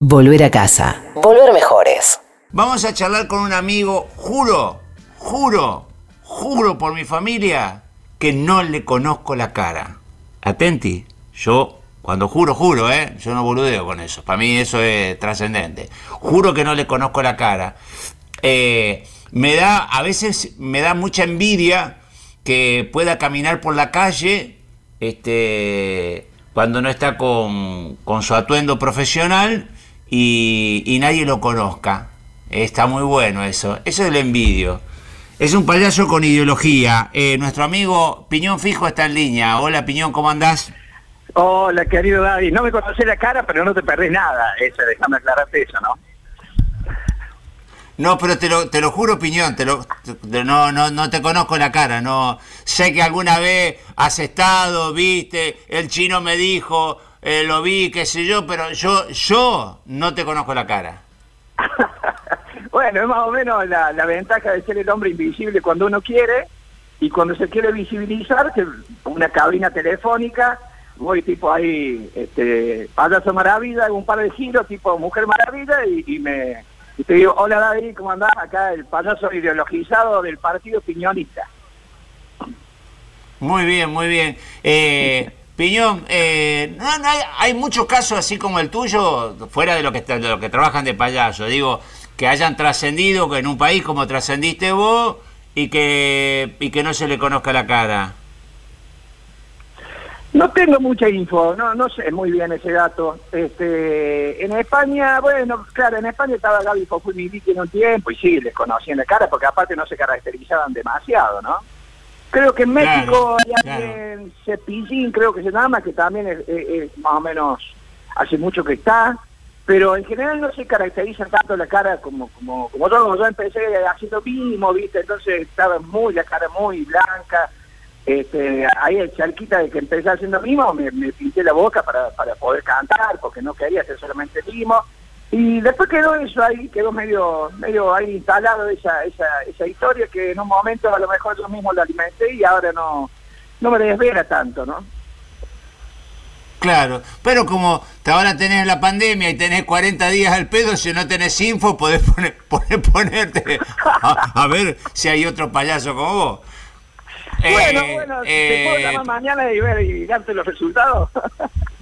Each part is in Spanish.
Volver a casa. Volver mejores. Vamos a charlar con un amigo, juro, juro, juro por mi familia que no le conozco la cara. Atenti, yo cuando juro, juro, ¿eh? Yo no boludeo con eso. Para mí eso es trascendente. Juro que no le conozco la cara. Eh, me da, a veces me da mucha envidia que pueda caminar por la calle este, cuando no está con, con su atuendo profesional y, nadie lo conozca. Está muy bueno eso. Eso es el envidio. Es un payaso con ideología. Eh, nuestro amigo Piñón Fijo está en línea. Hola Piñón, ¿cómo andás? Hola, querido David. No me conoces la cara, pero no te perdés nada. Esa, déjame aclararte eso, ¿no? No, pero te lo, te lo juro, Piñón, te lo, no, no, no te conozco la cara, no. Sé que alguna vez has estado, viste, el chino me dijo, eh, lo vi, qué sé yo, pero yo, yo no te conozco la cara. bueno, es más o menos la, ventaja de ser el hombre invisible cuando uno quiere y cuando se quiere visibilizar, que una cabina telefónica, voy tipo ahí, este, payaso maravilla, hago un par de giros tipo mujer maravilla y, me te digo, hola David, ¿cómo andás? Acá el payaso ideologizado del partido piñonista. Muy bien, muy bien. Eh, Piñón, eh, no, hay, muchos casos así como el tuyo, fuera de lo que, de lo que trabajan de payaso, digo, que hayan trascendido en un país como trascendiste vos y que, y que no se le conozca la cara. No tengo mucha info, no no sé muy bien ese dato. Este, en España, bueno, claro, en España estaba Gaby Fofuini en un tiempo y sí, les conocían la cara porque aparte no se caracterizaban demasiado, ¿no? Creo que en México hay alguien, Cepillín, creo que se llama, que también es, más o menos hace mucho que está, pero en general no se caracteriza tanto la cara como como como yo, yo empecé haciendo mismo, ¿viste? Entonces estaba muy, la cara muy blanca, este, ahí el charquita de que empecé haciendo mimo, me, me pinté la boca para, para poder cantar, porque no quería hacer solamente mimo, y después quedó eso ahí, quedó medio medio ahí instalado esa, esa, esa historia que en un momento a lo mejor yo mismo la alimenté y ahora no, no me desvela tanto, ¿no? Claro, pero como ahora tenés la pandemia y tenés 40 días al pedo, si no tenés info, podés poner, ponerte a, ver si hay otro payaso como vos. Bueno, eh, bueno, ¿te puedo llamar eh, mañana y ver y darte los resultados?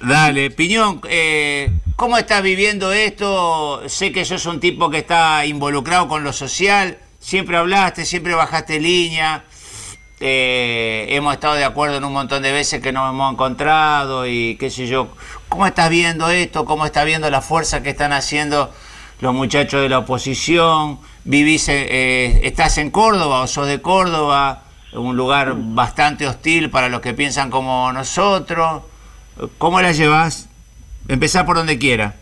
Dale, Piñón, eh, ¿cómo estás viviendo esto? Sé que sos un tipo que está involucrado con lo social, siempre hablaste, siempre bajaste línea, eh, hemos estado de acuerdo en un montón de veces que nos hemos encontrado y qué sé yo. ¿Cómo estás viendo esto? ¿Cómo estás viendo la fuerza que están haciendo los muchachos de la oposición? ¿Vivís, eh, estás en Córdoba o sos de Córdoba? Un lugar bastante hostil para los que piensan como nosotros. ¿Cómo la llevas? Empezá por donde quiera.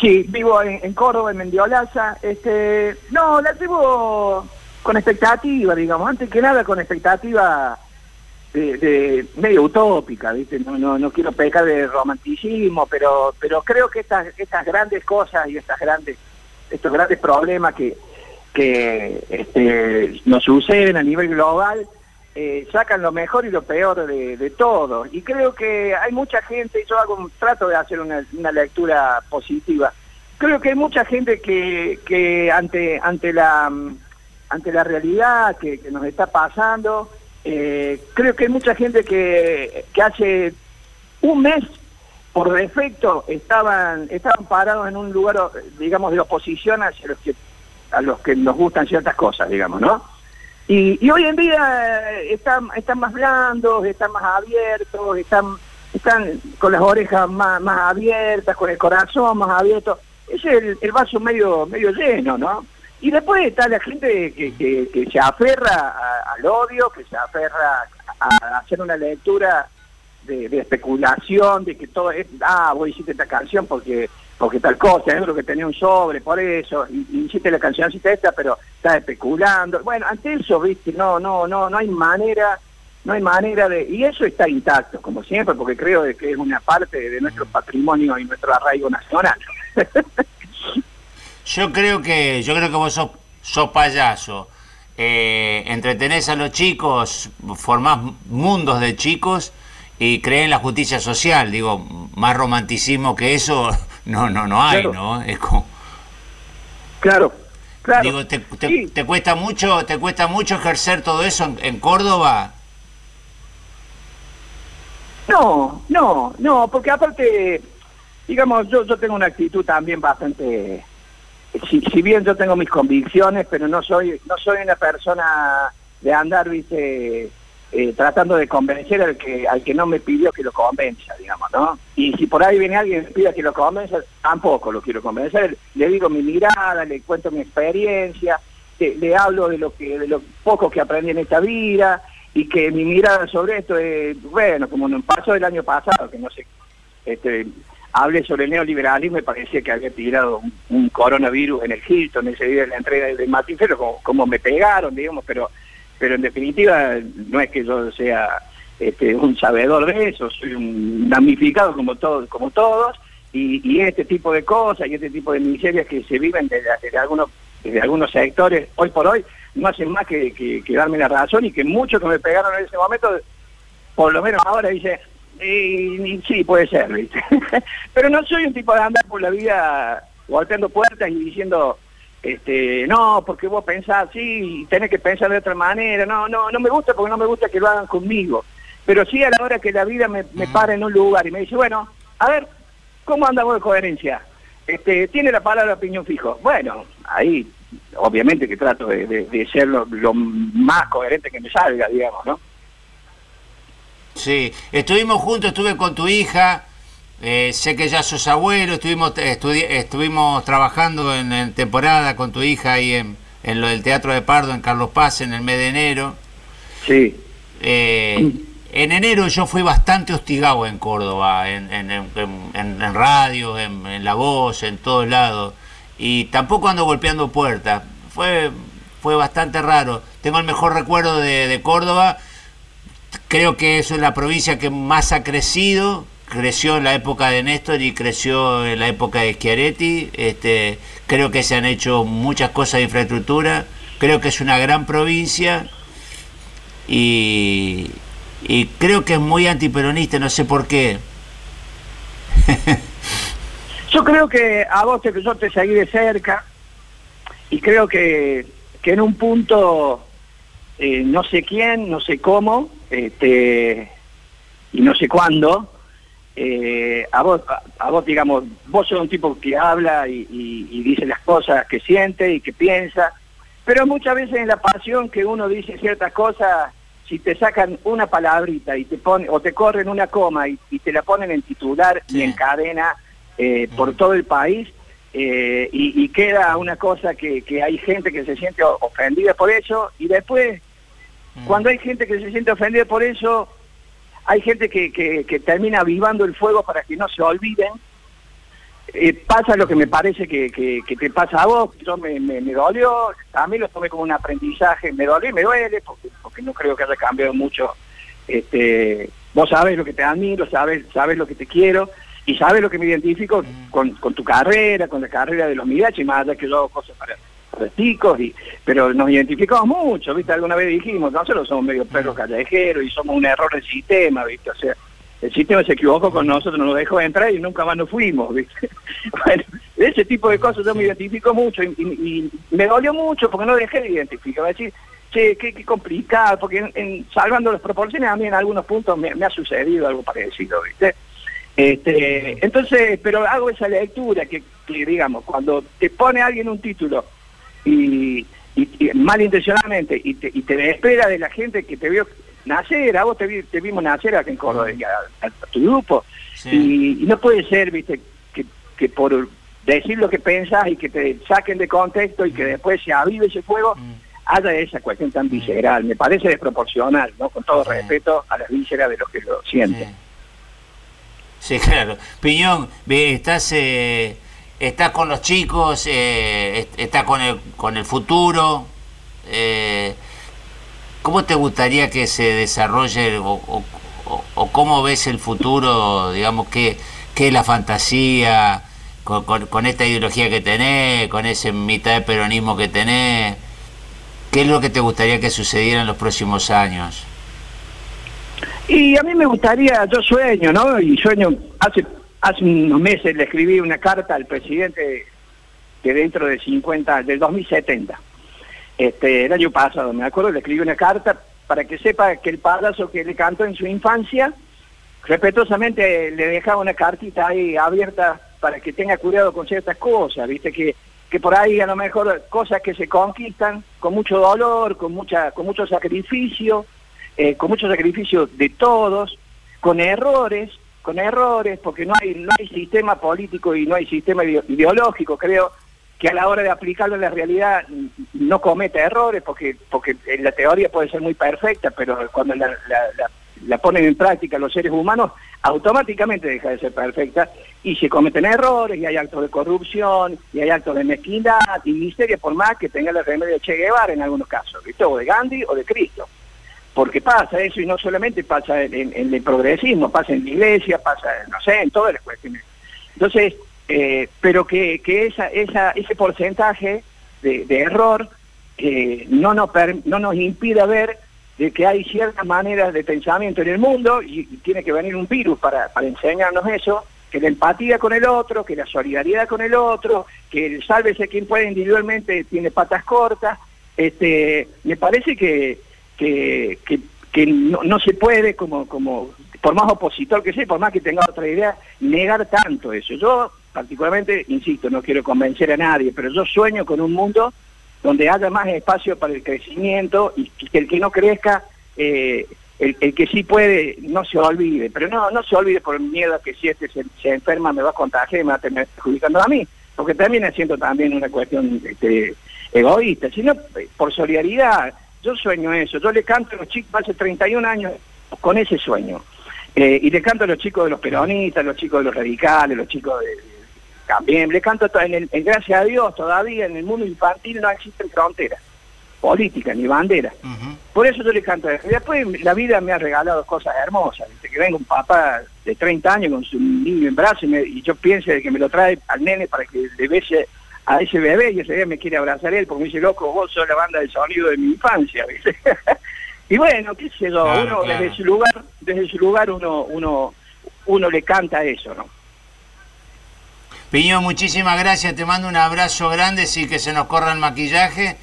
Sí, vivo en, Córdoba, en Mendiolaza. Este, no, la llevo con expectativa, digamos, antes que nada con expectativa de, medio utópica, ¿viste? No, no, no quiero pecar de romanticismo, pero, pero creo que estas, estas grandes cosas y estas grandes, estos grandes problemas que, que este, nos suceden a nivel global, eh, sacan lo mejor y lo peor de, todo. Y creo que hay mucha gente, yo hago trato de hacer una, lectura positiva, creo que hay mucha gente que, que ante, ante, la, ante la realidad que, nos está pasando, eh, creo que hay mucha gente que, que hace un mes por defecto estaban estaban parados en un lugar digamos de oposición hacia los que a los que nos gustan ciertas cosas digamos no y, hoy en día eh, están, están más blandos, están más abiertos, están, están con las orejas más, más abiertas, con el corazón más abierto. Ese es el, vaso medio, medio lleno, ¿no? Y después está la gente que, que, se aferra al odio, que se aferra a, hacer una lectura de, especulación, de que todo es, ah, voy a decirte esta canción porque porque tal cosa, es lo que tenía un sobre, por eso, y, hiciste la canción esta, pero está especulando. Bueno, ante eso, viste, no, no, no, no hay manera, no hay manera de, y eso está intacto, como siempre, porque creo de que es una parte de nuestro patrimonio y nuestro arraigo nacional. yo creo que, yo creo que vos sos, sos payaso. Eh, entretenés a los chicos, formás mundos de chicos y cree en la justicia social. Digo, más romanticismo que eso no no no hay, ¿no? Es como... Claro, claro. Digo, te, te, cuesta mucho te cuesta mucho ejercer todo eso en, Córdoba? No, no, no, porque aparte, digamos, yo, yo tengo una actitud también bastante... Si, si bien yo tengo mis convicciones, pero no soy no soy una persona de andar, viste, eh, tratando de convencer al que al que no me pidió que lo convenza, digamos, ¿no? Y si por ahí viene alguien y me pide que lo convenza, tampoco lo quiero convencer. Le digo mi mirada, le cuento mi experiencia, le, hablo de lo que de lo poco que aprendí en esta vida y que mi mirada sobre esto es, bueno, como no pasó el año pasado, que no sé, este, hablé sobre el neoliberalismo y parecía que había tirado un, coronavirus en el Hilton ese día de la entrega del Martín como, como me pegaron, digamos, pero pero en definitiva no es que yo sea este, un sabedor de eso, soy un damnificado como todos, como todos, y, este tipo de cosas y este tipo de miserias que se viven desde, algunos, desde algunos sectores hoy por hoy no hacen más que, darme la razón y que muchos que me pegaron en ese momento, por lo menos ahora dice, y, sí, puede ser, pero no soy un tipo de andar por la vida golpeando puertas y diciendo este, no, porque vos pensás así y tenés que pensar de otra manera, no, no, no me gusta porque no me gusta que lo hagan conmigo, pero sí a la hora que la vida me, me para en un lugar y me dice, bueno, a ver, ¿cómo andamos de coherencia? Este, tiene la palabra opinión fijo. Bueno, ahí obviamente que trato de, ser lo, más coherente que me salga, digamos, ¿no? Sí, estuvimos juntos, estuve con tu hija, eh, sé que ya sos abuelo, estuvimos, estuvimos trabajando en, temporada con tu hija ahí en, en, lo del Teatro de Pardo, en Carlos Paz, en el mes de enero. Sí. Eh, en enero yo fui bastante hostigado en Córdoba, en, en radio, en, La Voz, en todos lados. Y tampoco ando golpeando puertas. Fue, fue bastante raro. Tengo el mejor recuerdo de, de Córdoba. Creo que eso es la provincia que más ha crecido creció en la época de Néstor y creció en la época de Schiaretti. Este, creo que se han hecho muchas cosas de infraestructura. Creo que es una gran provincia y, creo que es muy antiperonista, no sé por qué. yo creo que a vos te, yo te seguí de cerca y creo que, que en un punto, eh, no sé quién, no sé cómo, este, y no sé cuándo, eh, a vos, a, vos digamos, vos sos un tipo que habla y, dice las cosas que siente y que piensa, pero muchas veces en la pasión que uno dice ciertas cosas, si te sacan una palabrita y te ponen, o te corren una coma y, te la ponen en titular y en cadena eh, por mm. todo el país, eh, y, queda una cosa que, que hay gente que se siente ofendida por eso, y después, mm. cuando hay gente que se siente ofendida por eso, hay gente que, que, termina avivando el fuego para que no se olviden. Eh, pasa lo que me parece que, que, te pasa a vos, yo me, me, dolió, a mí lo tomé como un aprendizaje, me dolió y me duele, porque, porque no creo que haya cambiado mucho. Este, vos sabes lo que te admiro, sabes, sabes lo que te quiero y sabes lo que me identifico con, con tu carrera, con la carrera de los y más allá que yo cosas para chicos, y, pero nos identificamos mucho, ¿viste? Alguna vez dijimos, nosotros somos medio perros callejeros y somos un error del sistema, ¿viste? O sea, el sistema se equivocó con nosotros, nos dejó entrar y nunca más nos fuimos, ¿viste? bueno, ese tipo de cosas yo me identifico mucho y, me dolió mucho porque no dejé de identificar, decir, che, qué, complicado, porque en, salvando las proporciones a mí en algunos puntos me, ha sucedido algo parecido, ¿viste? Este, entonces, pero hago esa lectura que, que, digamos, cuando te pone alguien un título y, malintencionadamente y te, y te espera de la gente que te vio nacer, a vos te, te vimos nacer acá en Córdoba, a, tu grupo, y, no puede ser, viste, que, que por decir lo que pensás y que te saquen de contexto y que después se avive ese fuego, haya esa cuestión tan visceral. Me parece desproporcional, ¿no? Con todo respeto a las vísceras de los que lo sienten. Sí, claro. Piñón, estás eh, está con los chicos, eh, está con el, con el futuro. Eh, ¿Cómo te gustaría que se desarrolle o, cómo ves el futuro, digamos, qué, es la fantasía con, esta ideología que tenés, con ese mitad de peronismo que tenés? ¿Qué es lo que te gustaría que sucediera en los próximos años? Y a mí me gustaría, yo sueño, ¿no? Y sueño, hace, hace unos meses le escribí una carta al presidente que dentro de 50, del 2070, este, el año pasado, me acuerdo, le escribí una carta para que sepa que el payaso que le cantó en su infancia, respetuosamente le dejaba una cartita ahí abierta para que tenga cuidado con ciertas cosas, viste que que por ahí a lo mejor cosas que se conquistan con mucho dolor, con mucha con mucho sacrificio, eh, con mucho sacrificio de todos, con errores, con errores, porque no hay no hay sistema político y no hay sistema ideológico, creo que a la hora de aplicarlo en la realidad no comete errores, porque porque en la teoría puede ser muy perfecta, pero cuando la, la, la ponen en práctica los seres humanos, automáticamente deja de ser perfecta y se cometen errores y hay actos de corrupción y hay actos de mezquindad y miseria por más que tenga el remedio de Che Guevara en algunos casos, o de Gandhi o de Cristo. Porque pasa eso y no solamente pasa en, el progresismo, pasa en la iglesia, pasa, no sé, en todas las cuestiones. Entonces, eh, pero que, que esa, esa, ese porcentaje de, error eh, no, nos no nos impida ver de que hay ciertas maneras de pensamiento en el mundo y, tiene que venir un virus para, para, enseñarnos eso, que la empatía con el otro, que la solidaridad con el otro, que el sálvese quien puede individualmente tiene patas cortas, este, me parece que, que, que, no, no, se puede como, como, por más opositor que sea, por más que tenga otra idea, negar tanto eso. Yo particularmente, insisto, no quiero convencer a nadie, pero yo sueño con un mundo donde haya más espacio para el crecimiento y que el que no crezca, eh, el, que sí puede, no se olvide. Pero no no se olvide por miedo a que si este se, enferma me va a contagiar y me va a terminar perjudicando a mí, porque también siendo también una cuestión este, egoísta, sino eh, por solidaridad. Yo sueño eso, yo le canto a los chicos hace 31 años con ese sueño. Eh, y le canto a los chicos de los peronistas, a los chicos de los radicales, los chicos de también le canto, en, el, en gracias a Dios, todavía en el mundo infantil no existen fronteras políticas ni banderas. Por eso yo le canto. Y después la vida me ha regalado cosas hermosas. Desde que venga un papá de 30 años con su niño en brazos y, yo pienso de que me lo trae al nene para que le bese a ese bebé y ese bebé me quiere abrazar él porque me dice, loco, vos sos la banda de sonido de mi infancia. y bueno, qué sé yo, uno desde su lugar, desde su lugar uno, uno, uno le canta eso, ¿no? Piño, muchísimas gracias, te mando un abrazo grande, sí que se nos corra el maquillaje.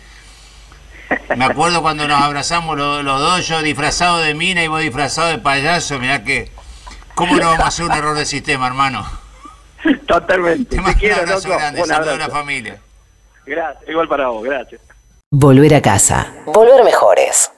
Me acuerdo cuando nos abrazamos los, dos, yo disfrazado de mina y vos disfrazado de payaso, mirá que... ¿Cómo no vamos a hacer un error de sistema, hermano? Totalmente. Te, mando un abrazo grande, saludo a la familia. Gracias, igual para vos, gracias. Volver a casa. Volver mejores.